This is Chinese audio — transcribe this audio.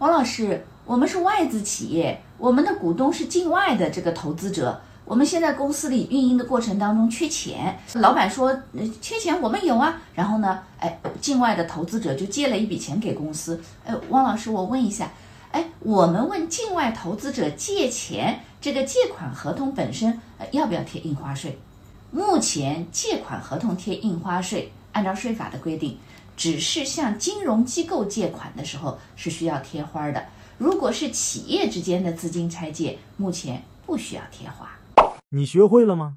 王老师，我们是外资企业，我们的股东是境外的这个投资者。我们现在公司里运营的过程当中缺钱，老板说缺钱我们有啊，然后呢，哎，境外的投资者就借了一笔钱给公司。哎，汪老师，我问一下，哎，我们问境外投资者借钱，这个借款合同本身要不要贴印花税？目前借款合同贴印花税，按照税法的规定，只是向金融机构借款的时候是需要贴花的。如果是企业之间的资金拆借，目前不需要贴花。你学会了吗？